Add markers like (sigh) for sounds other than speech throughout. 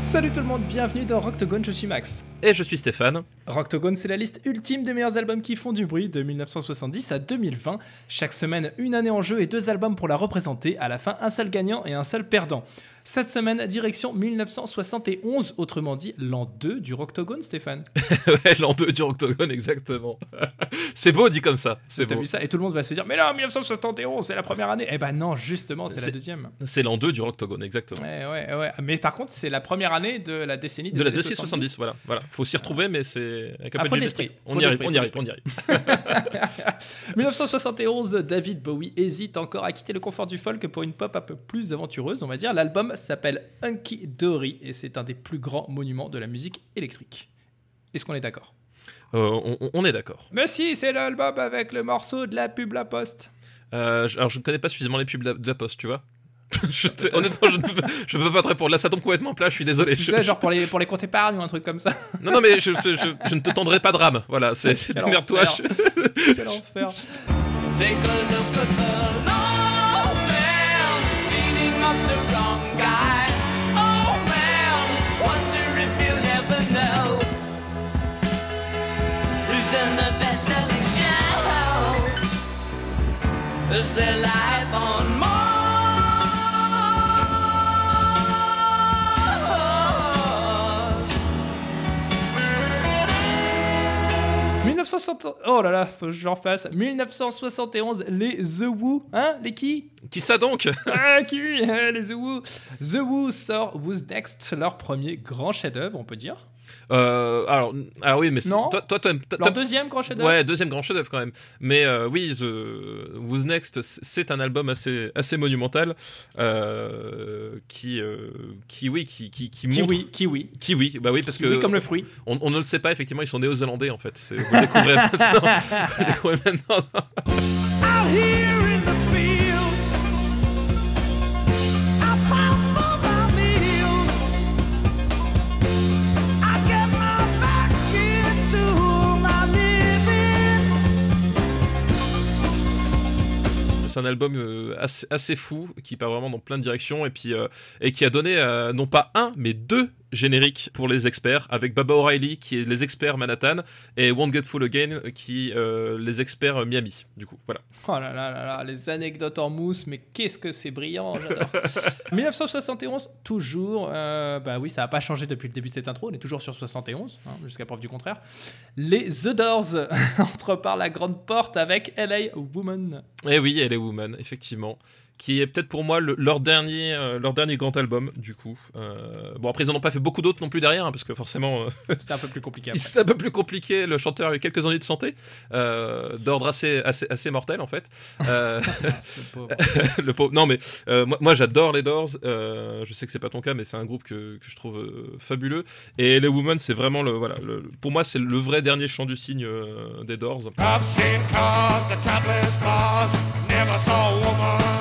Salut tout le monde, bienvenue dans Rocktogone, je suis Max. Et je suis Stéphane. Rocktogone, c'est la liste ultime des meilleurs albums qui font du bruit de 1970 à 2020. Chaque semaine, une année en jeu et deux albums pour la représenter. À la fin, un seul gagnant et un seul perdant. Cette semaine, direction 1971, autrement dit l'an 2 du Rocktogone, Stéphane. (laughs) ouais, l'an 2 du Octogone, exactement. (laughs) c'est beau dit comme ça. C'est T'as vu ça? Et tout le monde va se dire, mais là, 1971, c'est la première année. Eh ben non, justement, c'est la deuxième. C'est l'an 2 du Octogone, exactement. Ouais, ouais, ouais. Mais par contre, c'est la première année de la décennie des De la décennie 70, voilà. voilà. Faut s'y retrouver, mais c'est avec un peu de. On y arrive, on y arrive, on y arrive. 1971, David Bowie hésite encore à quitter le confort du folk pour une pop un peu plus aventureuse, on va dire. L'album s'appelle Hunky Dory et c'est un des plus grands monuments de la musique électrique. Est-ce qu'on est d'accord? Euh, on, est d'accord. Mais si, c'est l'album avec le morceau de la pub La Poste. Euh, alors, je ne connais pas suffisamment les pubs de la, de la Poste, tu vois. (laughs) Je honnêtement, je ne, peux, je peux pas te répondre. Là, ça tombe complètement plat, je suis désolé. Tu Je- sais, genre pour les, pour les comptes épargne ou un truc comme ça. (laughs) Non, non, mais je, je- je- je ne te tendrai pas de rame. Voilà, c'est démerde-toi. (laughs) Quel enfer. Take a look at the 1960... Oh là là, faut que je le refasse. 1971, les The Who. Hein Les qui? Qui ça donc? (laughs) Ah, qui? Euh, Les The Who. The Who sort Who's Next, leur premier grand chef-d'œuvre, on peut dire. Euh, alors, ah oui, mais c'est- Non. toi, toi, toi, deuxième grand chef-d'œuvre. Ouais, deuxième grand chef-d'œuvre quand même. Mais euh, oui, The Who's Next, c'est un album assez assez monumental euh, qui euh, qui oui qui qui, qui montre Kiwi, kiwi. Kiwi, bah oui parce Kiwi que comme le fruit. on, on ne le sait pas effectivement, ils sont néo-zélandais en fait. C'est- Vous découvrez (laughs) maintenant. (laughs) Découvrez maintenant. C'est un album euh, assez, fou qui part vraiment dans plein de directions et puis euh, et qui a donné euh, non pas un mais deux génériques pour les experts avec Baba O'Reilly qui est les experts Manhattan et Won't Get Full Again qui euh, les experts Miami. Du coup, voilà. Oh là là là là, les anecdotes en mousse, mais qu'est-ce que c'est brillant, j'adore. (laughs) 1971, toujours, euh, bah oui, ça n'a pas changé depuis le début de cette intro, on est toujours sur 71, hein, jusqu'à preuve du contraire. Les The Doors (laughs) entrent par la grande porte avec LA Woman. Et oui, elle est Woman, effectivement. Qui est peut-être pour moi le- leur, dernier, euh, leur dernier grand album, du coup. Euh, bon, après, ils n'en ont pas fait beaucoup d'autres non plus derrière, hein, parce que forcément, euh, (laughs) C'était un peu plus compliqué. (laughs) c'est un peu plus compliqué. Le chanteur a eu quelques années de santé, euh, d'ordre assez, assez, assez mortel, en fait. Euh, (laughs) C'est le pauvre. le pauvre- Non, mais euh, moi, moi, j'adore les Doors. Euh, je sais que c'est pas ton cas, mais c'est un groupe que, que je trouve euh, fabuleux. Et les Women, c'est vraiment le. Voilà, le- pour moi, c'est le vrai dernier chant du cygne euh, des Doors. I've seen cars, the never saw a woman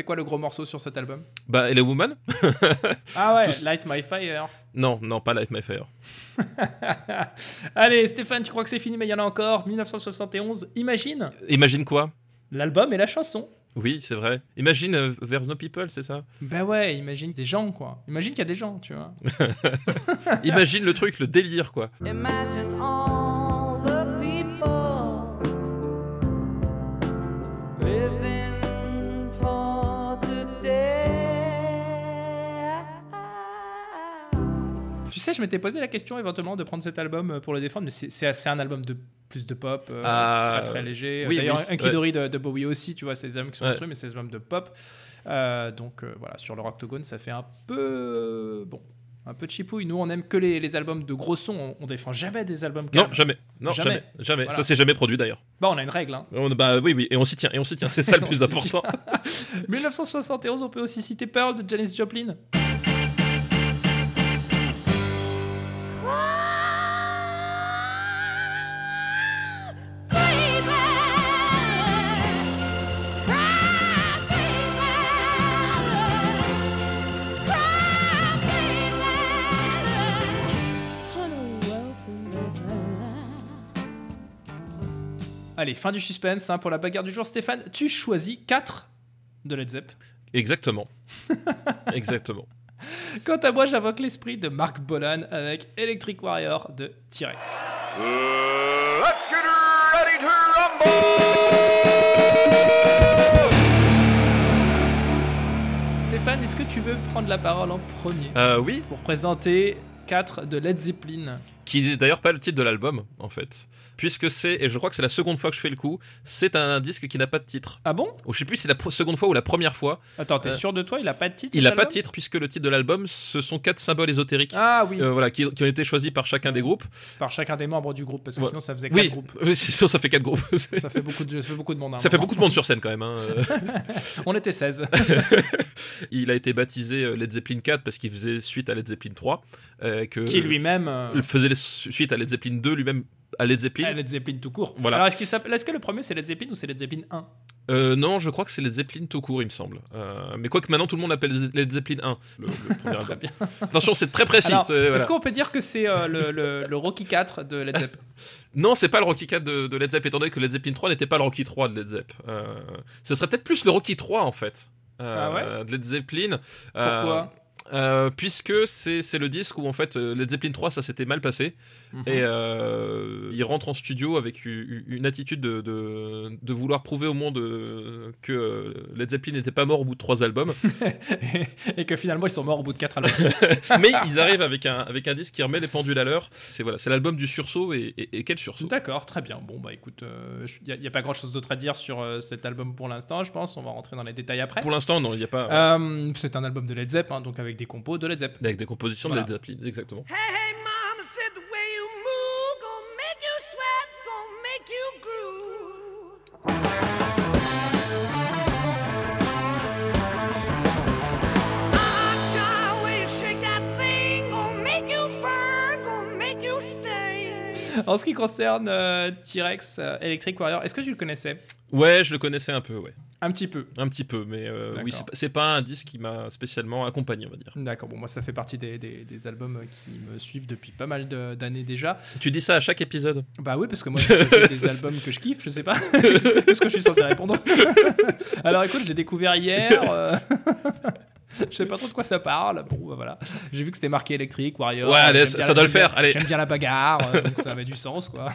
C'est quoi le gros morceau sur cet album Bah, les Women (laughs) Ah ouais, Tous- Light My Fire. Non, non, pas Light My Fire. (laughs) Allez, Stéphane, tu crois que c'est fini, mais il y en a encore. 1971, imagine Imagine quoi? L'album et la chanson. Oui, c'est vrai. Imagine euh, There's No People, c'est ça? Bah ouais, imagine des gens, quoi. Imagine qu'il y a des gens, tu vois. (laughs) Imagine le truc, le délire, quoi. Imagine all sais, je m'étais posé la question éventuellement de prendre cet album euh, pour le défendre, mais c'est- un album de plus de pop, euh, Ah, très très léger. oui, D'ailleurs, oui, un Kidori de, de Bowie aussi, tu vois, c'est des albums qui sont Ouais. construits, mais c'est des albums de pop. Euh, donc voilà, sur le Octogone, ça fait un peu. bon. Un peu chipouille. Nous, on aime que les, les albums de gros sons. On, on défend jamais des albums Non, calmes. jamais. Non, Jamais. jamais. Jamais. Voilà. Ça, c'est jamais produit d'ailleurs. Bah, on a une règle. Hein. On- Bah oui, oui. Et on s'y tient. Et on s'y tient. C'est ça le (laughs) plus important. 1971, (laughs) on peut aussi citer Pearl de Janis Joplin. Allez, fin du suspense hein, pour la bagarre du jour. Stéphane, tu choisis 4 de Led Zepp. Exactement. (laughs) Exactement. Quant à moi, j'invoque l'esprit de Mark Bolan avec Electric Warrior de T-Rex. Let's get ready to rumble! Stéphane, est-ce que tu veux prendre la parole en premier Euh, oui, pour présenter 4 de Led Zeppelin? Qui n'est d'ailleurs pas le titre de l'album, en fait. Puisque c'est, et je crois que c'est la seconde fois que je fais le coup, c'est un disque qui n'a pas de titre. Ah bon? Ou je sais plus si c'est la seconde fois ou la première fois. Attends, t'es Euh, sûr de toi Il a pas de titre Il n'a pas de titre, puisque le titre de l'album, ce sont quatre symboles ésotériques. Ah oui, euh, voilà, qui, qui ont été choisis par chacun des groupes. par chacun des membres du groupe, parce que Ouais. sinon ça faisait 4 Oui, groupes. oui, (laughs) sûr, ça fait quatre groupes. Ça fait beaucoup de, ça fait beaucoup de monde. hein, Ça fait beaucoup de monde sur scène quand même. hein. Euh, (laughs) On était 16. (laughs) Il a été baptisé Led Zeppelin 4 parce qu'il faisait suite à Led Zeppelin 3. euh, que qui lui-même. Il faisait suite à Led Zeppelin 2 lui-même à Led Zeppelin. Ah, Led Zeppelin tout court. Voilà. Alors, est-ce, qu'il s'appelle- est-ce que le premier c'est Led Zeppelin ou c'est Led Zeppelin 1 Euh, non, je crois que c'est Led Zeppelin tout court, il me semble. Euh, mais quoi que maintenant tout le monde appelle Led Zeppelin 1. Le, le premier (laughs) Très album. bien. Attention, c'est très précis. Alors, c'est- voilà. est-ce qu'on peut dire que c'est euh, le, le- le Rocky 4 de Led Zeppelin (laughs) Non, c'est pas le Rocky 4 de, de Led Zepp, étant donné que Led Zeppelin 3 n'était pas le Rocky 3 de Led Zepp. Euh, ce serait peut-être plus le Rocky 3 en fait. Ah ouais? de Led Zeppelin. Pourquoi? Euh, puisque c'est le disque où en fait euh, Led Zeppelin 3 ça s'était mal passé Mhm. et euh, il rentre en studio avec une attitude de, de, de vouloir prouver au monde euh, que euh, Led Zeppelin n'était pas mort au bout de trois albums (laughs) Et que finalement ils sont morts au bout de 4 albums. (laughs) mais ils arrivent avec un, avec un disque qui remet les pendules à l'heure c'est voilà, c'est l'album du sursaut et, et- et quel sursaut? D'accord, très bien. Bon, bah écoute, il n'y a, pas grand chose d'autre à dire sur euh, cet album pour l'instant, je pense. On va rentrer dans les détails après. pour l'instant non il n'y a pas Euh, c'est un album de Led Zepp, hein, donc avec des compos de Led Zepp. avec des compositions Voilà. de Led Zeppelin exactement Hey, hey, mama said the way you move gonna make you sweat, gonna make you groove. The way you shake that thing gonna make you burn, gonna make you stay. En ce qui concerne euh, T-Rex euh, Electric Warrior, est-ce que tu le connaissais? Ouais je le connaissais un peu ouais Un petit peu. un petit peu mais euh, oui c'est pas- c'est un disque qui m'a spécialement accompagné on va dire D'accord, bon, moi ça fait partie des, des- des albums euh, qui me suivent depuis pas mal d'années déjà. tu dis ça à chaque épisode? Bah oui, parce que moi j'ai choisi des C'est- (laughs) albums que je kiffe, je sais pas. (laughs) Qu'est-ce que je suis censé répondre (laughs) Alors écoute, je l'ai découvert hier. euh, Je sais pas trop de quoi ça parle. Bon, bah voilà. J'ai vu que c'était marqué électrique, Warrior. Ouais, allez, ça- ça doit le faire, allez. J'aime bien la bagarre, donc ça avait du sens, quoi.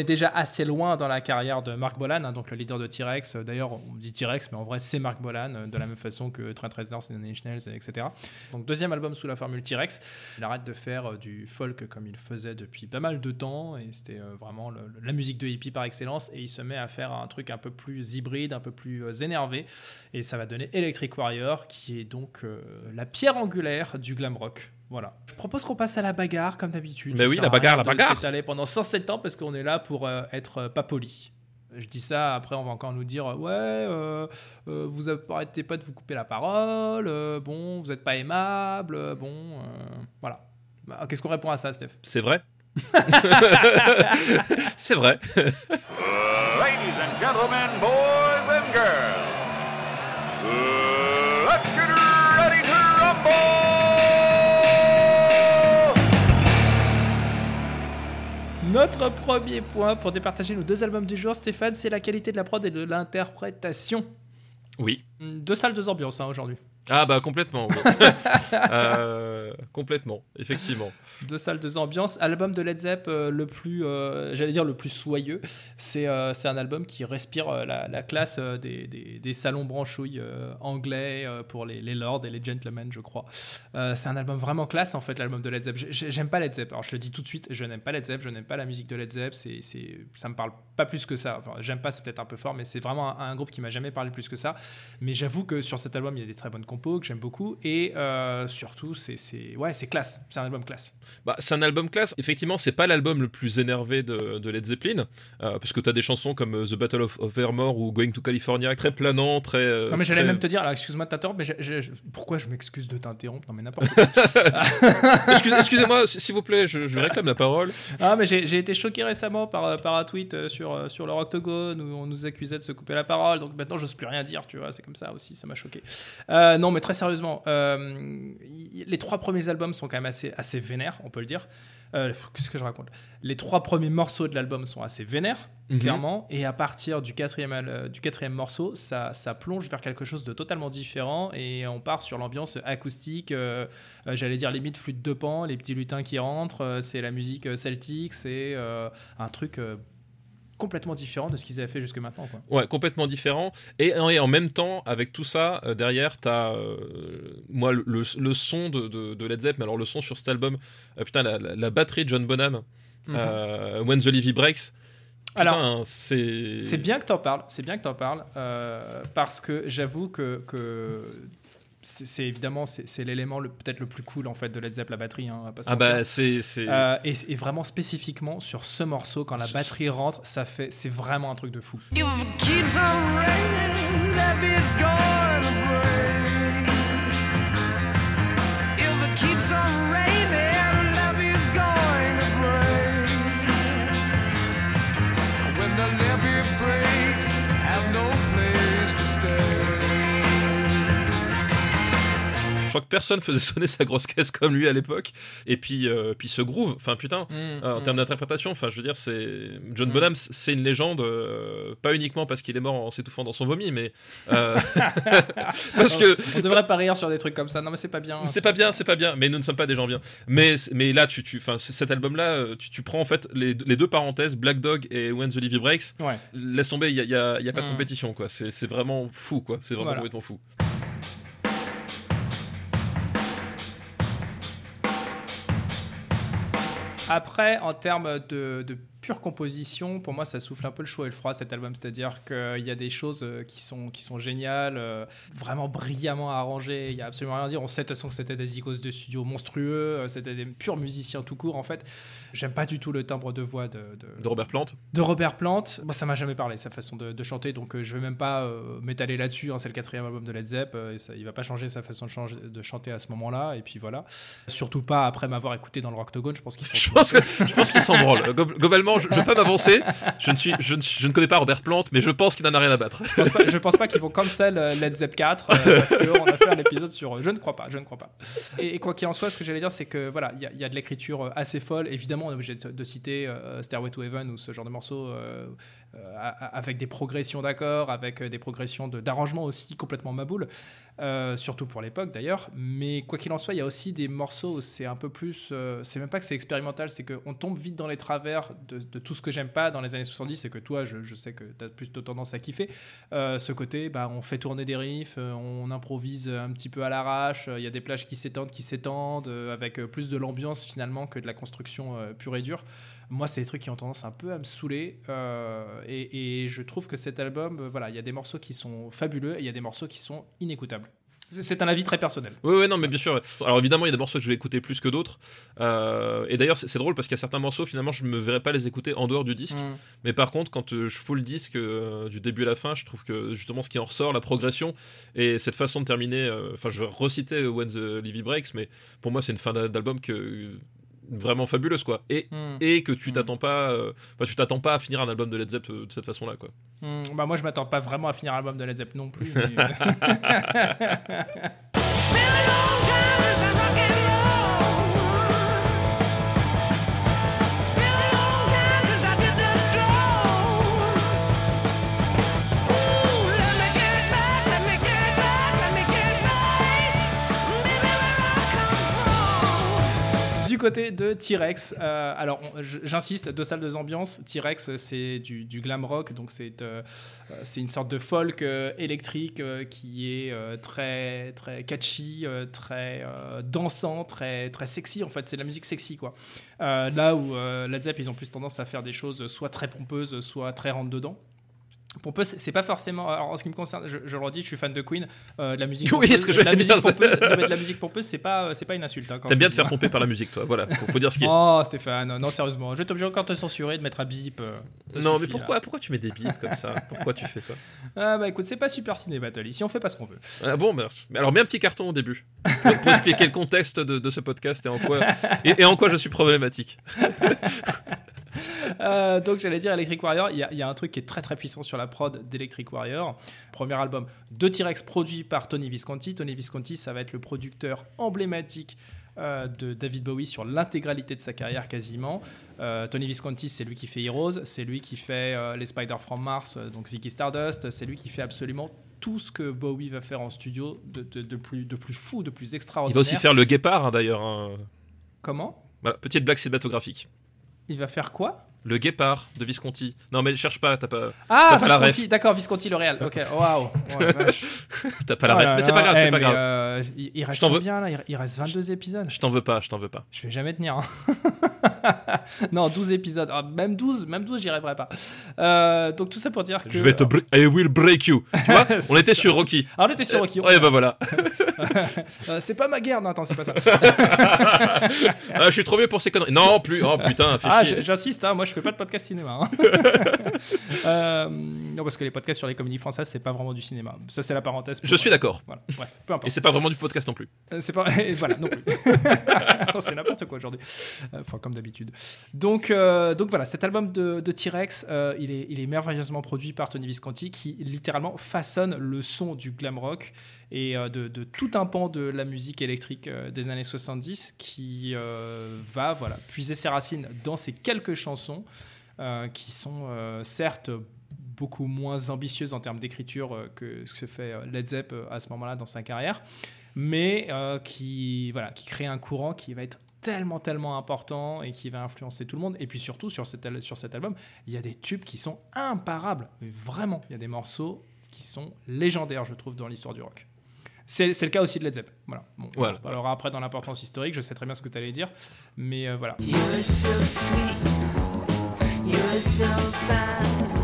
Est déjà assez loin dans la carrière de Mark Bolan, hein, donc le leader de T-Rex. Euh, D'ailleurs, on dit T-Rex, mais en vrai, c'est Mark Bolan, euh, de la même façon que Trent Reznor, Nine Inch etc. Donc, deuxième album sous la formule T-Rex. Il arrête de faire euh, du folk comme il faisait depuis pas mal de temps, et c'était vraiment la musique de hippie par excellence, et il se met à faire un truc un peu plus hybride, un peu plus énervé, et ça va donner Electric Warrior, qui est donc la pierre angulaire du glam rock. Voilà. Je propose qu'on passe à la bagarre, comme d'habitude. Mais oui, la bagarre, la bagarre. s'étaler pendant 107 ans parce qu'on est là pour euh, être euh, pas poli. Je dis ça, après on va encore nous dire euh, ouais, euh, euh, vous arrêtez pas de vous couper la parole, euh, bon, vous êtes pas aimable, euh, bon, euh, voilà. Bah, Qu'est-ce qu'on répond à ça, Steph? C'est vrai (laughs) C'est vrai. Ladies and gentlemen, boys and girls, let's get ready to rumble! Notre premier point pour départager nos deux albums du jour, Stéphane, c'est la qualité de la prod et de l'interprétation. Oui. Deux salles, deux ambiances hein, aujourd'hui. Ah bah complètement. (laughs) Euh, complètement, effectivement. Deux salles, deux ambiances. Album de Led Zepp euh, le plus, euh, j'allais dire le plus soyeux. C'est euh, c'est un album qui respire euh, la, la classe euh, des, des- des salons branchouilles euh, anglais euh, pour les, les lords et les gentlemen, je crois. Euh, c'est un album vraiment classe en fait, l'album de Led Zepp. J'ai- j'ai- J'aime pas Led Zepp. Alors je le dis tout de suite, je n'aime pas Led Zepp, je n'aime pas la musique de Led Zepp. C'est, c'est, ça me parle pas plus que ça. Enfin, j'aime pas, c'est peut-être un peu fort, mais c'est vraiment un, un groupe qui m'a jamais parlé plus que ça. Mais j'avoue que sur cet album, il y a des très bonnes compos. Compos que j'aime beaucoup. Et euh, surtout, c'est c'est- ouais, c'est classe. C'est un album classe. Bah, c'est un album classe. Effectivement, c'est pas l'album le plus énervé de, de Led Zeppelin, euh, parce que t'as des chansons comme euh, The Battle of, of Evermore ou Going to California, très planant, très. euh, non, mais j'allais très- même te dire, alors excuse-moi de t'interrompre, mais pourquoi je m'excuse de t'interrompre? Non, mais n'importe quoi. (laughs) Excusez- Excusez-moi, s'il vous plaît, je, je réclame la parole. Ah, mais j'ai été choqué récemment par, par un tweet sur, sur leur octogone où on nous accusait de se couper la parole. Donc maintenant, j'ose plus rien dire, tu vois. C'est comme ça aussi, ça m'a choqué. Euh, non, mais très sérieusement, euh, les trois premiers albums sont quand même assez, assez vénères, on peut le dire. Euh, Qu'est-ce que je raconte? Les trois premiers morceaux de l'album sont assez vénères, Mhm. clairement. Et à partir du quatrième, euh, du quatrième morceau, ça, ça plonge vers quelque chose de totalement différent. Et on part sur l'ambiance acoustique. J'allais dire limite flûte de pan, les petits lutins qui rentrent. c'est la musique celtique. C'est un truc complètement différent de ce qu'ils avaient fait jusque maintenant. Quoi. Ouais, complètement différent. Et, et en même temps, avec tout ça, euh, derrière, t'as. euh, moi, le, le son de, de, de Led Zepp, mais alors le son sur cet album, euh, putain, la, la- la batterie de John Bonham, euh, When the Levy Breaks. Putain, Alors, c'est. C'est bien que t'en parles, c'est bien que t'en parles, parce que j'avoue que, que c'est évidemment c'est l'élément le- peut-être le plus cool en fait de Led Zepp la batterie. Hein, Ah bah, c'est. c'est- Euh, et, et vraiment spécifiquement sur ce morceau, quand la batterie rentre, ça fait, c'est vraiment un truc de fou. If it keeps on raining, crois que personne faisait sonner sa grosse caisse comme lui à l'époque. Et puis, euh, puis ce groove, enfin putain, euh, en termes d'interprétation, enfin je veux dire, c'est John Mm. Bonham, c'est une légende, euh, pas uniquement parce qu'il est mort en s'étouffant dans son vomi, mais euh, (laughs) (laughs) parce que On devrait pas rire sur des trucs comme ça. Non, mais c'est pas bien. c'est pas bien, c'est pas bien, mais nous ne sommes pas des gens bien. Mais, mais là, tu, tu, enfin, cet album-là, tu, tu prends en fait les, les deux parenthèses, Black Dog et When the Levy Breaks. Ouais. Laisse tomber, il y a, y a- y a pas de Mm. compétition, quoi. C'est c'est vraiment fou, quoi. C'est vraiment Voilà. complètement fou. Après, en termes de, pure composition, pour moi, ça souffle un peu le chaud et le froid cet album. C'est-à-dire qu'il y a des choses euh, qui sont, qui sont géniales, euh, vraiment brillamment arrangées. Il y a absolument rien à dire. On sait de toute façon que c'était des icônes de studio monstrueux. euh, C'était des purs musiciens tout court, en fait. J'aime pas du tout le timbre de voix de, de, De Robert Plant. de Robert Plant. Moi, ça m'a jamais parlé, sa façon de, de chanter. Donc, euh, je vais même pas euh, m'étaler là-dessus. hein. C'est le quatrième album de Led Zepp. et ça, il va pas changer sa façon de, changer- de chanter à ce moment-là. Et puis voilà. Surtout pas après m'avoir écouté dans le Rocktogone. Je pense qu'ils sont. (laughs) Je pense, que- je pense qu'il s'en branle. Glo- Je, je pas m'avancer. Je ne connais pas Robert Plant, mais je pense qu'il n'en a rien à battre. je pense pas, pense pas qu'ils vont cancel euh, Led Zepp 4 euh, parce qu'on a fait un épisode sur eux. Je ne crois pas, je ne crois pas. Et, quoi qu'il en soit, ce que j'allais dire, c'est que voilà, il y, a- de l'écriture euh, assez folle. Évidemment, on est obligé de, citer euh, Stairway to Heaven ou ce genre de morceaux euh, avec des progressions d'accords, avec euh, des progressions d'arrangements aussi complètement maboules, euh, surtout pour l'époque d'ailleurs. Mais quoi qu'il en soit, il y a aussi des morceaux c'est un peu plus. euh, c'est même pas que c'est expérimental, c'est qu'on tombe vite dans les travers de, tout ce que j'aime pas dans les années 70 et que toi, je, sais que tu as plus de tendance à kiffer. Euh, ce côté, bah, on fait tourner des riffs, euh, on improvise un petit peu à l'arrache, euh, il y a des plages qui s'étendent, qui s'étendent, euh, avec euh, plus de l'ambiance finalement que de la construction euh, pure et dure. Moi, c'est des trucs qui ont tendance un peu à me saouler. euh, et, et je trouve que cet album, euh, voilà, il y a des morceaux qui sont fabuleux et il y a des morceaux qui sont inécoutables. C'est- un avis très personnel. Oui, oui, non, mais bien sûr. Alors évidemment, il y a des morceaux que je vais écouter plus que d'autres. Euh, et d'ailleurs, c'est drôle parce qu'il y a certains morceaux, finalement, je ne me verrais pas les écouter en dehors du disque. Mm. Mais par contre, quand je fous le disque euh, du début à la fin, je trouve que justement ce qui en ressort, la progression et cette façon de terminer. euh, Enfin, je vais reciter When the Levy Breaks, mais pour moi, c'est une fin d'a- d'album que vraiment fabuleuse, quoi. Et Mm. et que tu Mm. t'attends pas, euh, enfin, tu t'attends pas à finir un album de Led Zepp euh, de cette façon-là, quoi. Mm. Bah, moi, je m'attends pas vraiment à finir l'album de Led Zepp non plus. mais- (laughs) (laughs) côté de T-Rex, euh, alors j'insiste, deux salles de ambiance. T-Rex, c'est du, glam rock, donc c'est euh, euh, une sorte de folk euh, électrique euh, qui est euh, très très catchy, euh, très euh, dansant, très très sexy. En fait, c'est de la musique sexy quoi. Euh, là où euh, Led Zepp, ils ont plus tendance à faire des choses soit très pompeuses, soit très rentre dedans. Pompeuse, c'est- c'est pas forcément. Alors, en ce qui me concerne, je, je le redis, je suis fan de Queen. euh, de la musique. (laughs) Oui, pompeuse, ce que je la musique pompeuse, non, mais de la musique pompeuse, c'est pas, c'est pas une insulte. hein, T'aimes bien te faire pomper par la musique, toi. Voilà, faut, faut dire ce qui est. (laughs) Oh Stéphane, non sérieusement, je vais t'obliger encore de te censurer, de mettre un bip. euh, non, suffit, mais pourquoi, pourquoi tu mets des bips comme ça? Pourquoi tu fais ça? (laughs) Ah bah écoute, c'est pas Super Ciné Battle, ici on fait pas ce qu'on veut. Ah bon, mais mais alors mets un petit carton au début pour, pour expliquer le contexte de, de ce podcast et en quoi et, et en quoi je suis problématique. (laughs) Euh, donc j'allais dire Electric Warrior, il y, a- il y a un truc qui est très très puissant sur la prod d'Electric Warrior. Premier album de T-Rex produit par Tony Visconti. Tony Visconti, ça va être le producteur emblématique euh, de David Bowie sur l'intégralité de sa carrière quasiment. Euh, Tony Visconti, c'est lui qui fait Heroes, c'est lui qui fait euh, les Spider from Mars, donc Ziggy Stardust, c'est lui qui fait absolument tout ce que Bowie va faire en studio de, de- de plus, de plus fou, de plus Il extraordinaire. va aussi faire le guépard hein, d'ailleurs. hein. Comment? Voilà, petite blague cinématographique. Il va faire quoi? Le guépard de Visconti. Non mais cherche pas, t'as pas, Ah, pas Visconti, d'accord, Visconti le Réal. Ok, (laughs) waouh. Oh (laughs) t'as pas la Oh ref. là Mais c'est pas grave, eh, c'est pas mais, grave. euh, il, reste veux. là? Il, reste 22 épisodes. Je t'en veux pas, je t'en veux pas. Je vais jamais tenir. hein. (laughs) non, 12 épisodes. Ah, même 12, même 12, j'y arriverai pas. Euh, donc tout ça pour dire que. Je vais te bre- I will break you. Tu vois On était ça. sur Rocky. Ah, on était sur Rocky. Ouais, bah voilà. Euh, c'est pas ma guerre. Non, attends, c'est pas ça. Ah, je suis trop vieux pour ces conneries. Non, plus. Oh putain, fais Ah, j'insiste, hein, moi je fais pas de podcast cinéma. hein. (laughs) Euh, non, parce que les podcasts sur les comédies françaises, c'est pas vraiment du cinéma. Ça, c'est la parenthèse. Je suis d'accord. Voilà, bref, peu importe. Et c'est pas vraiment du podcast non plus. Euh, C'est pas (laughs) et voilà non plus. (laughs) Non, c'est n'importe quoi aujourd'hui. Euh, Enfin comme d'habitude. Donc euh, donc voilà cet album de, de T-Rex, euh, il est il est merveilleusement produit par Tony Visconti qui littéralement façonne le son du glam rock et euh, de, tout un pan de la musique électrique euh, des années 70 qui euh, va voilà puiser ses racines dans ces quelques chansons qui sont certes beaucoup moins ambitieuses en termes d'écriture que ce que fait Led Zepp à ce moment-là dans sa carrière mais qui, voilà, qui crée un courant qui va être tellement, tellement important et qui va influencer tout le monde. Et puis surtout, sur cet, sur cet album, il y a des tubes qui sont imparables. Mais vraiment, il y a des morceaux qui sont légendaires, je trouve, dans l'histoire du rock. C'est c'est le cas aussi de Led Zepp. Voilà. Bon, Voilà. On parlera après dans l'importance historique, je sais très bien ce que tu allais dire. Mais euh, voilà. You're so sweet, you're so fine.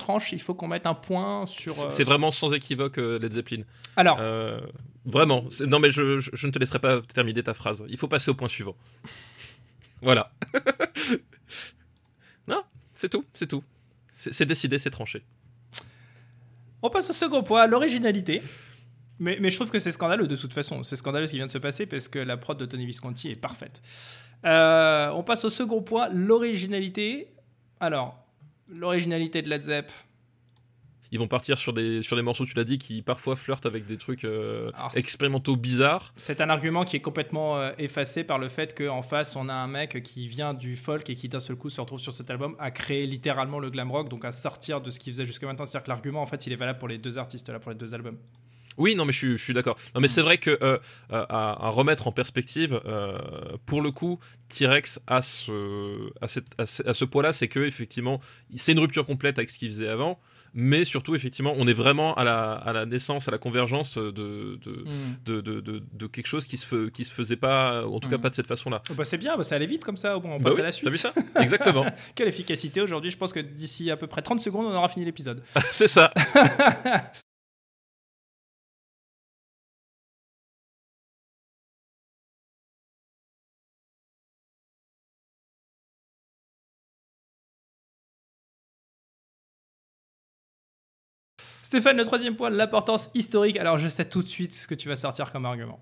Tranche, il faut qu'on mette un point sur. euh, C'est vraiment sans équivoque euh, Led Zeppelin. Alors, Euh, vraiment. Non, mais je, je- je ne te laisserai pas terminer ta phrase. Il faut passer au point suivant. (laughs) voilà. (laughs) non, c'est tout, c'est tout. C'est c'est décidé, c'est tranché. On passe au second point, l'originalité. Mais, mais je trouve que c'est scandaleux de toute façon. C'est scandaleux ce qui vient de se passer parce que la prod de Tony Visconti est parfaite. Euh, on passe au second point, l'originalité. Alors, l'originalité de Led Zepp. Ils vont partir sur des, sur des morceaux, tu l'as dit, qui parfois flirtent avec des trucs euh, expérimentaux bizarres. C'est un argument qui est complètement euh, effacé par le fait qu'en face, on a un mec qui vient du folk et qui d'un seul coup se retrouve sur cet album à créer littéralement le glam rock, donc à sortir de ce qu'il faisait jusqu'à maintenant. C'est-à-dire que l'argument, en fait, il est valable pour les deux artistes là, pour les deux albums. Oui, non, mais je suis, je suis d'accord. Non, mais c'est vrai que euh, euh, à, à remettre en perspective, euh, pour le coup, T-Rex a ce, à, cette- à ce, à ce poids-là, c'est que effectivement, c'est une rupture complète avec ce qu'il faisait avant, mais surtout, effectivement, on est vraiment à la, à la naissance, à la convergence de, de, de, de, de- de quelque chose qui se, fe- qui se faisait pas, en tout cas Mm. pas de cette façon-là. Oh, bah, c'est bien, bah, ça allait vite comme ça. On Bah passe oui, à la suite. T'as vu ça? Exactement. (laughs) Quelle efficacité aujourd'hui. Je pense que d'ici à peu près 30 secondes, on aura fini l'épisode. (laughs) c'est ça. (laughs) Stéphane, le troisième point, l'importance historique. Alors, je sais tout de suite ce que tu vas sortir comme argument.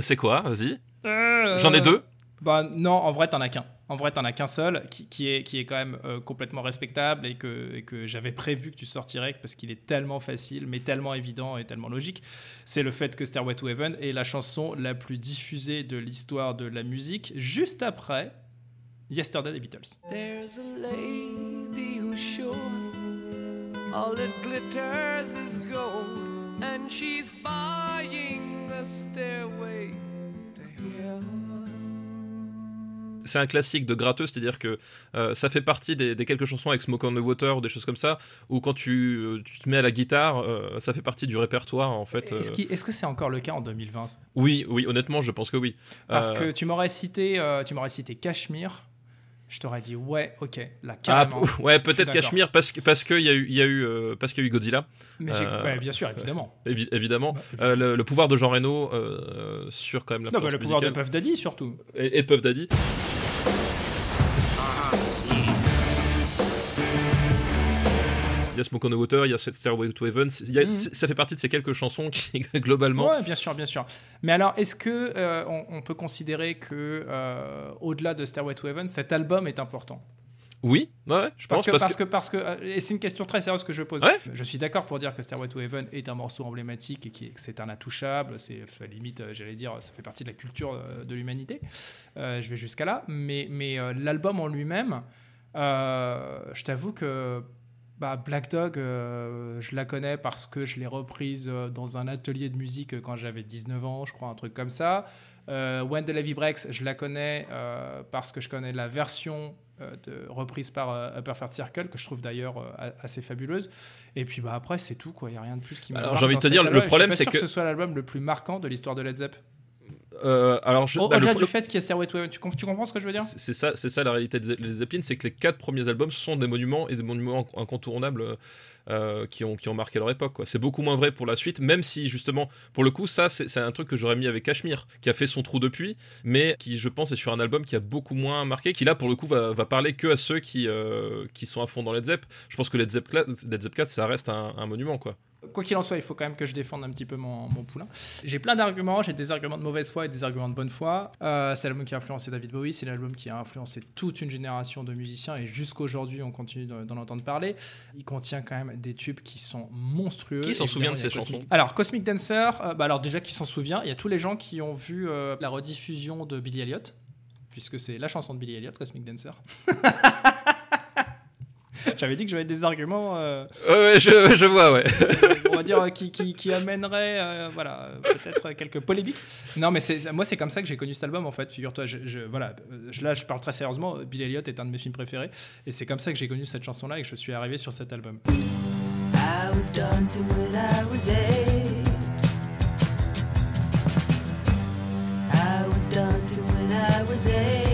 C'est quoi? Vas-y. Euh, J'en ai deux. Bah non, en vrai, t'en as qu'un. En vrai, t'en as qu'un seul, qui, qui est, qui est quand même euh, complètement respectable et que, et que j'avais prévu que tu sortirais parce qu'il est tellement facile, mais tellement évident et tellement logique. C'est le fait que Stairway to Heaven est la chanson la plus diffusée de l'histoire de la musique, juste après Yesterday des Beatles. There's a lady who's sure all that glitters is gold, and she's buying a stairway to heaven. c'est un classique de gratteux, c'est-à-dire que euh, ça fait partie des, des quelques chansons avec Smoke on the Water ou des choses comme ça, où quand tu, euh, tu te mets à la guitare, euh, ça fait partie du répertoire en fait. Est-ce euh. que c'est encore le cas en 2020 ça Oui, oui, honnêtement, je pense que oui. Parce Euh, que tu m'aurais cité, euh, tu m'aurais cité Cachemire. Je t'aurais dit ouais, ok, là ah, carrément. ouais, peut-être. Cachemire parce que parce qu'il y a eu il y a eu euh, parce qu'il y a eu Godzilla, Mais Euh, ouais, bien sûr, évidemment. évi- évidemment. Bah, Euh, le, le pouvoir de Jean Reno euh, sur quand même Non, l'influence mais le pouvoir de. Puff Daddy surtout. et, et de Puff Daddy. A Smoke on the Water, il y a cette Stairway to Heaven. il y a- Mhm. Ça fait partie de ces quelques chansons qui, (laughs) globalement, Ouais, bien sûr, bien sûr. Mais alors, est-ce que euh, on, on peut considérer que euh, au-delà de Stairway to Heaven, cet album est important? Oui, ouais, je Parce pense que, parce parce que, que, parce que, euh, et c'est une question très sérieuse que je pose. Ouais. Je suis d'accord pour dire que Stairway to Heaven est un morceau emblématique et qui c'est un intouchable. C'est limite, j'allais dire, ça fait partie de la culture de l'humanité. Euh, je vais jusqu'à là. Mais, mais euh, l'album en lui-même, euh, je t'avoue que bah, Black Dog, euh, je la connais parce que je l'ai reprise euh, dans un atelier de musique quand j'avais 19 ans, je crois, un truc comme ça. Euh, When the Levy Breaks, je la connais euh, parce que je connais la version euh, de, reprise par euh, Upper Third Circle, que je trouve d'ailleurs euh, assez fabuleuse. Et puis bah, après, c'est tout, quoi. Il n'y a rien de plus qui me Alors, j'ai envie de te dire, le problème, c'est que- ce soit l'album le plus marquant de l'histoire de Led Zepp. Euh, alors, je- bah, le- Au-delà le- du fait qu'il y a Stairway to Heaven, tu, com- tu comprends ce que je veux dire? C'est ça, c'est ça la réalité des des Zeppelin, c'est que les quatre premiers albums sont des monuments et des monuments incontournables euh, qui ont qui ont marqué leur époque. quoi. C'est beaucoup moins vrai pour la suite, même si justement, pour le coup, ça c'est c'est un truc que j'aurais mis avec Cashmere, qui a fait son trou depuis, mais qui, je pense, est sur un album qui a beaucoup moins marqué, qui là pour le coup va, va parler que à ceux qui euh, qui sont à fond dans Led Zepp. Je pense que Led Zepp, Led Zepp 4, ça reste un, un monument, quoi. Quoi qu'il en soit, il faut quand même que je défende un petit peu mon, mon poulain. J'ai plein d'arguments, j'ai des arguments de mauvaise foi et des arguments de bonne foi. Euh, c'est l'album qui a influencé David Bowie, c'est l'album qui a influencé toute une génération de musiciens et jusqu'aujourd'hui on continue de- d'en entendre parler. Il contient quand même des tubes qui sont monstrueux. Qui s'en souvient de ces Cosmic- chansons? Alors Cosmic Dancer, euh, bah alors déjà qui s'en souvient, il y a tous les gens qui ont vu euh, la rediffusion de Billy Elliot, puisque c'est la chanson de Billy Elliot, Cosmic Dancer. (laughs) (laughs) J'avais dit que j'avais des arguments. euh, Ouais, ouais, je, je vois, ouais. (laughs) on va dire, euh, qui, qui, qui amènerait, euh, voilà, peut-être quelques polémiques. Non, mais c'est, moi, c'est comme ça que j'ai connu cet album, en fait. Figure-toi, je, je- voilà, je- là, je parle très sérieusement. Bill Elliott est un de mes films préférés. Et c'est comme ça que j'ai connu cette chanson-là et que je suis arrivé sur cet album. I was dancing when I was eight. I was dancing when I was eight.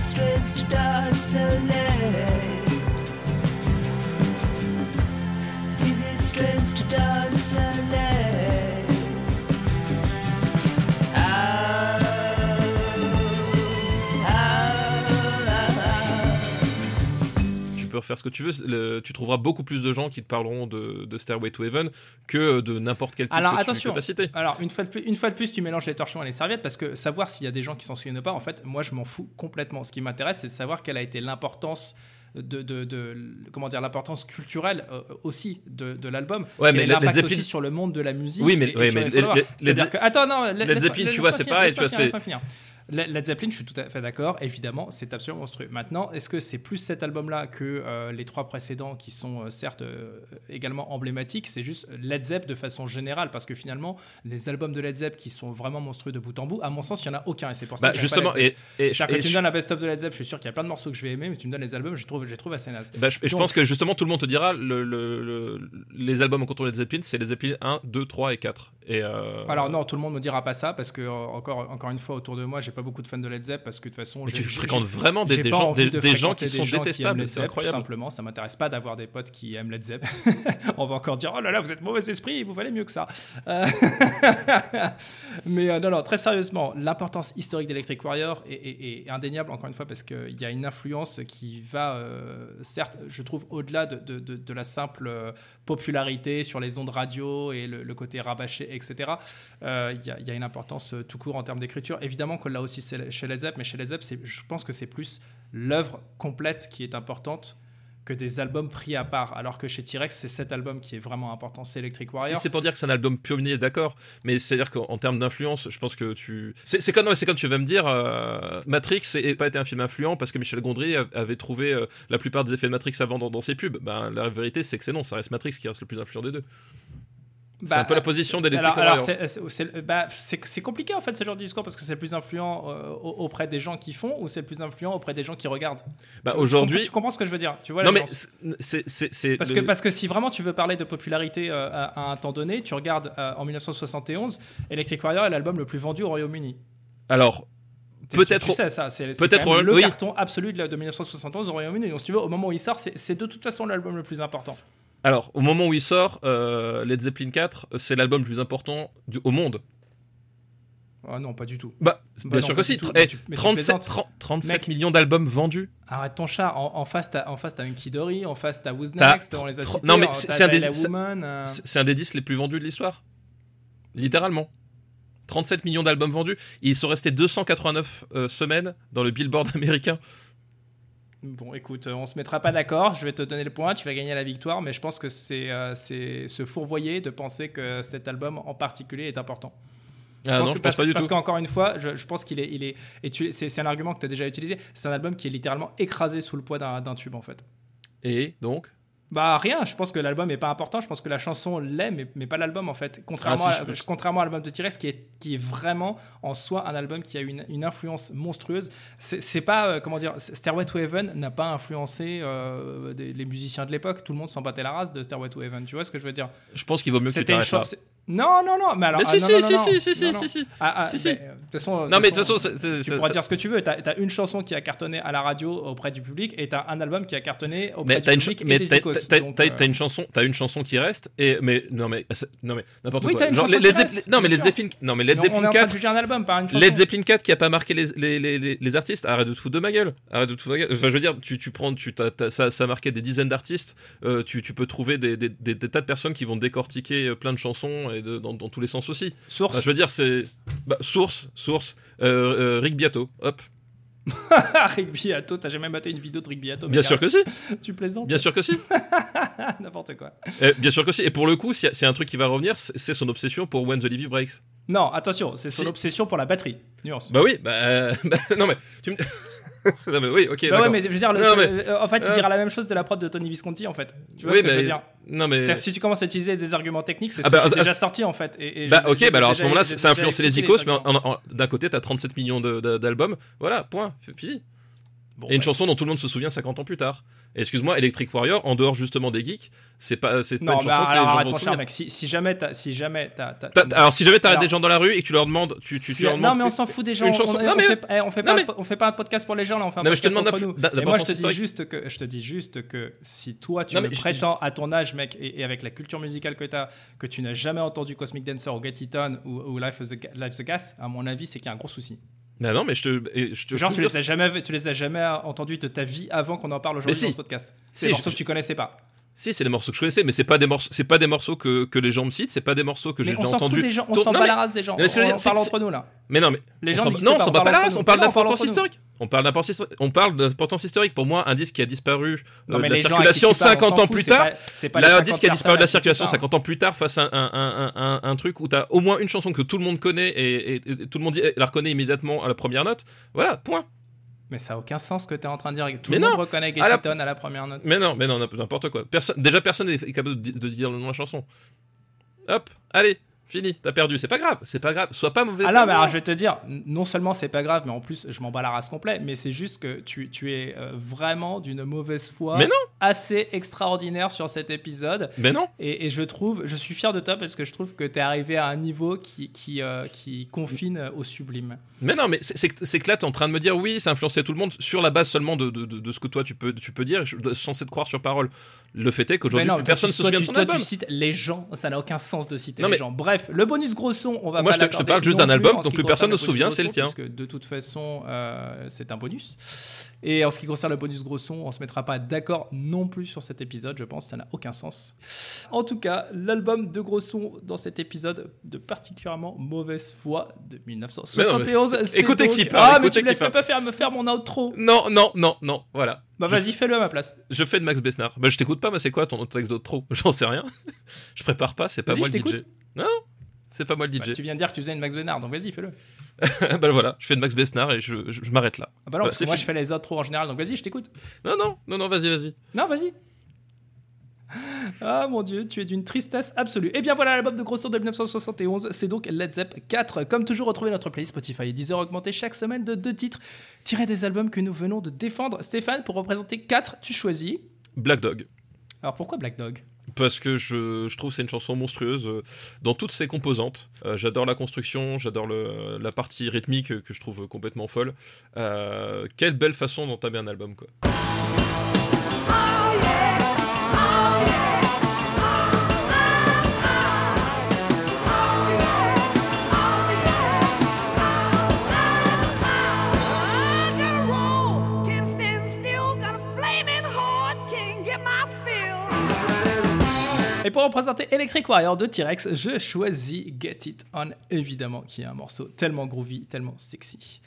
Strange to dance so late? Is it strange to dance so late? Peux refaire ce que tu veux. le- tu trouveras beaucoup plus de gens qui te parleront de, de Stairway to Heaven que de n'importe quel type Alors, que attention. tu as cité. Alors, une fois, de plus, une fois de plus, tu mélanges les torchons et les serviettes parce que savoir s'il y a des gens qui s'en souviennent ou pas, en fait, moi, je m'en fous complètement. Ce qui m'intéresse, c'est de savoir quelle a été l'importance. De, de, de- comment dire l'importance culturelle euh, aussi de, de l'album Ouais, mais l'impact Zeppelin- aussi sur le monde de la musique Oui, mais- et- mais les que- attends non Led Zeppelin, tu vois, c'est pareil, tu vois. Led Led Zeppelin, je suis tout à fait d'accord. Évidemment, c'est absolument monstrueux. Maintenant, est-ce que c'est plus cet album-là que euh, les trois précédents qui sont euh, certes euh, également emblématiques C'est juste Led Zepp de façon générale, parce que finalement, les albums de Led Zepp qui sont vraiment monstrueux de bout en bout, à mon sens, il y en a aucun. Et c'est pour ça Bah, que j'aime pas justement, Led et, et, et que tu me donnes la best-of de Led Zepp, je suis sûr qu'il y a plein de morceaux que je vais aimer, mais tu me donnes les albums, je les trouve, je les trouve assez nazes. bah, je, pense que justement tout le monde te dira le, le- le- les albums en contour de Led Zeppelin, c'est les Zeppelin 1, 2, 3 et 4. Et euh, Alors non, tout le monde me dira pas ça parce que encore encore une fois autour de moi, j'ai pas beaucoup de fans de Led Zepp parce que de toute façon, j'ai- fréquentes vraiment des, gens, envie des, de des gens qui sont gens détestables, c'est Zepp, Tout incroyable. simplement, ça m'intéresse pas d'avoir des potes qui aiment Led Zepp. (laughs) On va encore dire oh là là, vous êtes mauvais esprit, vous valez mieux que ça. Euh, (laughs) Mais euh, non non, très sérieusement, l'importance historique d'Electric Warrior est, est- est indéniable encore une fois parce qu'il y a une influence qui va euh, certes, je trouve au-delà de, de- de- de la simple popularité sur les ondes radio et le, le côté rabâché, etc. Il y, a- il y a une importance tout court en termes d'écriture. Évidemment que là aussi chez Led Zepp, mais chez Led Zepp, je pense que c'est plus l'œuvre complète qui est importante que des albums pris à part. Alors que chez T-Rex, c'est cet album qui est vraiment important, c'est Electric Si Warrior. c'est pour dire que c'est un album pionnier, d'accord, mais c'est-à-dire qu'en en termes d'influence, je pense que tu. C'est comme, comme tu vas me dire, euh, Matrix n'a pas été un film influent parce que Michel Gondry avait trouvé euh, la plupart des effets de Matrix avant dans, dans ses pubs. Ben, la vérité, c'est que c'est non, ça reste Matrix qui reste le plus influent des deux. C'est un peu la position Warrior. c'est- bah, compliqué en fait ce genre de discours parce que c'est le plus influent euh, au- auprès des gens qui font ou c'est le plus influent auprès des gens qui regardent? Bah, aujourd'hui. Tu comprends ce que je veux dire? Tu vois Non, mais c'est- Parce le- que, parce que si vraiment tu veux parler de popularité euh, à, à un temps donné, tu regardes euh, en 1971, Electric Warrior est l'album le plus vendu au Royaume-Uni. Alors, Peut-être- Tu, sais ça, c'est peut-être même le oui. carton absolu de, de 1971 au Royaume-Uni. Donc si tu veux, au moment où il sort, c'est de toute façon l'album le plus important. Alors, au moment où il sort, euh, Led Zeppelin 4, c'est l'album le plus important du, au monde. Ah non, pas du tout. Bah, Bah bien non, sûr que si. du tout. Tr- Mais eh, tu- mais tu 37, plaisantes. 30 37 Mec. millions d'albums vendus. Arrête ton chat. En, en face, t'as en face, t'as Dory. En face, t'as Who's Next. On les a cités. non, mais hein, c'est- un des- euh, C'est c'est un des disques les plus vendus de l'histoire. Littéralement. 37 millions d'albums vendus. Ils sont restés 289 euh, semaines dans le Billboard (laughs) américain. Bon, écoute, euh, on se mettra pas d'accord. Je vais te donner le point. Tu vas gagner la victoire. Mais je pense que c'est euh, se fourvoyer de penser que cet album en particulier est important. Ah non, je pense parce, pas du parce qu'encore une fois, je, je pense qu'il est, il est, et c'est un argument que tu as déjà utilisé. C'est un album qui est littéralement écrasé sous le poids d'un tube en fait. Et donc? Bah rien, je pense que l'album est pas important, je pense que la chanson l'est, mais, mais pas l'album en fait. Contrairement, Ah, si, à, contrairement à l'album de T-Rex qui est, qui est vraiment en soi un album qui a une, une influence monstrueuse. C'est pas, euh, comment dire, Stairway to Heaven n'a pas influencé euh, des- les musiciens de l'époque, tout le monde s'en battait la race de Stairway to Heaven, tu vois ce que je veux dire? Je pense qu'il vaut mieux que tu une. Non, non, non, mais alors. Mais ah, si, non, si, non, si, non, si, si, non, si, non. si, si. Ah, ah, Si, si. mais, euh, de toute façon, Non, mais de toute façon, tu pourras dire ce que tu veux. T'as as une chanson qui a cartonné à la radio auprès du public et t'as un album qui a cartonné auprès Mais du public mais et t'as- euh, une chanson, t'as une chanson qui reste. Et mais non mais c'est- non mais n'importe Oui, quoi. t'as une Genre, reste, non mais Led. Zeppelin, non mais Led Zeppelin on est en train 4, de juger un album par une chanson. Led Zeppelin 4 qui a pas marqué les, artistes, arrête de te foutre de ma gueule. Arrête de te foutre de ma gueule. Enfin, je veux dire, tu, tu prends, tu, ça, ça a marqué des dizaines d'artistes. euh, tu, peux trouver des tas de personnes qui vont décortiquer euh, plein de chansons dans, dans tous les sens aussi. Source. Enfin, je veux dire, c'est. Bah, source, source. Euh, euh, Rick Beato, hop. (laughs) Rick Beato, t'as jamais maté une vidéo de Rick Beato Bien sûr que si. (laughs) Tu plaisantes bien sûr que si. (laughs) N'importe quoi. Euh, bien sûr que si. Et pour le coup, a un truc qui va revenir, c'est c'est son obsession pour When the Levy Breaks. Non, attention, c'est son Si. obsession pour la batterie. Nuance. Bah oui, bah. bah, non mais. Tu me... (laughs) non mais oui, ok. Bah ouais, d'accord. mais je veux dire, le- Non, ce- mais- euh, en fait, il dira la même chose de la prod de Tony Visconti, en fait. Tu vois Oui, ce que je veux dire Non mais. C'est-à-dire, si tu commences à utiliser des arguments techniques, c'est Ah bah, ah, déjà sorti, en fait. Et, et Bah ok, bah alors à ce moment-là, ça influencé les icos, mais d'un côté, t'as 37 millions d'albums. Voilà, point, c'est fini. Bon, Et une ouais. chanson dont tout le monde se souvient 50 ans plus tard. Excuse-moi, Electric Warrior, en dehors justement des geeks, c'est pas, c'est pas Non, une chanson que les alors gens vont cher, mec. Si, si jamais t'as, si jamais t'as, Alors si jamais t'arrêtes Alors- des gens dans la rue et que tu leur demandes, tu, leur non, demandes mais on s'en fout des gens. une on- chanson- Non, mais- fait, on fait non, pas, on fait pas un podcast pour les gens là. On fait un Non, mais je te podcast entre nous. Et moi, je te dis juste que, je te dis juste que si toi, tu Non, me prétends à ton âge, mec, et, avec la culture musicale que t'as, que tu n'as jamais entendu Cosmic Dancer ou Get It On ou, Life the Gas, à mon avis, c'est qu'il y a un gros souci. Bah non, mais je te, et je te Genre, je tu les as jamais, tu les as jamais entendus de ta vie avant qu'on en parle aujourd'hui si. dans ce podcast. Si, C'est morceaux je- que tu connaissais pas. Si, c'est les morceaux que je connaissais, mais c'est pas des morceaux, c'est pas des morceaux que, que les gens me citent, c'est pas des morceaux que j'ai Mais on déjà s'en fout entendus. des gens, on s'en bat la race des gens. On, on parle entre nous là. Mais non, mais Les on gens non, on s'en on bat pas la race, on parle on d'importance historique. On parle d'importance. On parle d'importance historique. Pour moi, un disque qui a disparu euh, de la circulation tu parles, on 50 s'en ans plus tard. un 50 disque qui a disparu de la circulation parles. 50 ans plus tard face à un, truc où t'as au moins une chanson que tout le monde connaît et, tout le monde dit- la reconnaît immédiatement à la première note. Voilà, point. Mais ça a aucun sens ce que tu es en train de dire. Tout Mais le non. monde reconnaît À la- à première note. Mais non, mais non, n'importe quoi. Personne, déjà, personne n'est capable de dire le nom de la chanson. Hop, allez, fini, t'as perdu. C'est pas grave, c'est pas grave. Sois pas mauvais. Ah non, mais alors je vais te dire, non seulement c'est pas grave, mais en plus je m'en bats la race complet, mais c'est juste que tu, tu es euh, vraiment d'une mauvaise foi Mais non. assez extraordinaire sur cet épisode. Mais non. Et, et je trouve, je suis fier de toi parce que je trouve que tu es arrivé à un niveau qui, qui, euh, qui confine au sublime. Mais non, mais c'est- que là, t'es en train de me dire oui, ça a influencé tout le monde sur la base seulement de, de, de, de ce que toi tu peux, tu peux dire, je, censé te croire sur parole. Le fait est qu'aujourd'hui, personne tu- se souvient de son toi, album. tu cites les gens, ça n'a aucun sens de citer Non, les mais- gens. Bref, Bref, le bonus gros son, on va Moi, pas je te- je te parle juste d'un album dont plus personne ne se souvient, c'est le tien. Puisque de toute façon, euh, c'est un bonus. Et en ce qui concerne le bonus gros son, on se mettra pas d'accord non plus sur cet épisode, je pense, ça n'a aucun sens. En tout cas, l'album de gros son dans cet épisode de particulièrement mauvaise foi de 1971. c'est écoutez donc- qui parle, Ah, mais tu me laisses pas faire, me faire mon outro. Non, non, non, non, voilà. Bah vas-y, fais-le à ma place. Je fais de Max Besnard. Bah, je t'écoute pas, mais c'est quoi ton texte d'autre trop J'en sais rien. (laughs) je prépare pas, c'est pas moi le DJ. Non, c'est pas moi le Bah, DJ. tu viens de dire que tu faisais une Max Bénard, donc vas-y, fais-le. (laughs) bah voilà, je fais de Max Besnard et je, je- je m'arrête là. Ah bah non, parce que c'est moi fini. je fais les outros en général, donc vas-y, je t'écoute. Non, non, non, non, vas-y, vas-y. Non, vas-y. Ah mon dieu, tu es d'une tristesse absolue. Et bien voilà l'album de Grosso de 1971, c'est donc Led Zepp 4. Comme toujours, retrouvez notre playlist Spotify et Deezer augmenté chaque semaine de deux titres tirés des albums que nous venons de défendre. Stéphane, pour représenter 4, tu choisis. Black Dog. Alors pourquoi Black Dog? Parce que je, trouve c'est une chanson monstrueuse euh, dans toutes ses composantes. Euh, j'adore la construction, j'adore le- la partie rythmique euh, que je trouve complètement folle. Euh, quelle belle façon d'entamer un album, quoi. Et pour représenter Electric Warrior de T-Rex, je choisis Get It On, évidemment, qui est un morceau tellement groovy, tellement sexy.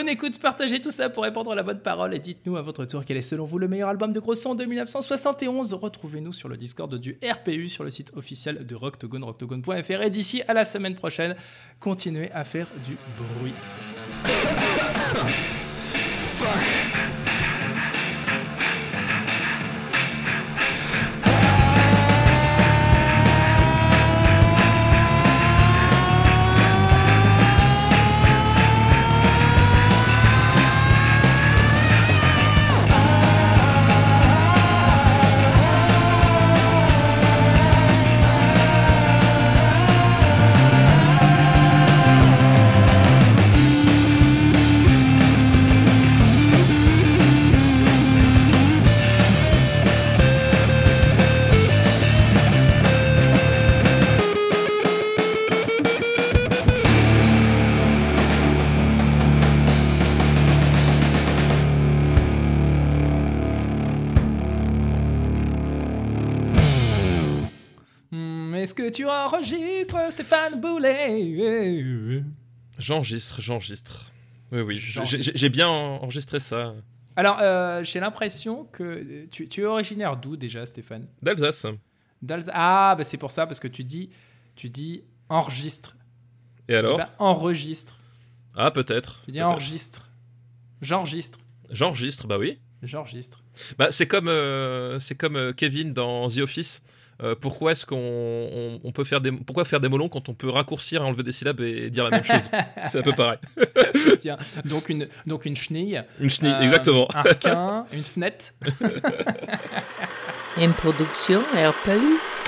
Bonne écoute, partagez tout ça pour répondre à la bonne parole et dites-nous à votre tour quel est selon vous le meilleur album de gros son de 1971. Retrouvez-nous sur le Discord du RPU sur le site officiel de Rocktogone, rocktogone.fr. Et d'ici à la semaine prochaine, continuez à faire du bruit. Tu enregistres Stéphane Boulet J'enregistre, j'enregistre. Oui, oui, j'ai- bien enregistré ça. Alors, euh, j'ai l'impression que tu, tu es originaire d'où déjà, Stéphane? D'Alsace. D'Alsace. Ah, bah c'est pour ça, parce que tu dis, tu dis enregistre. Et Tu alors? dis pas enregistre. Ah, peut-être. Tu dis enregistre. J'enregistre. J'enregistre, bah oui. J'enregistre. Bah, c'est comme, euh, c'est comme euh, Kevin dans The Office. Euh, pourquoi est-ce qu'on on, on peut faire des pourquoi faire des molons quand on peut raccourcir et enlever des syllabes et dire la même chose? (laughs) C'est un peu pareil. Tiens, donc une, donc une chenille. Une chenille, euh, exactement. Un requin, une fenêtre. (laughs) (laughs) Une production RPU.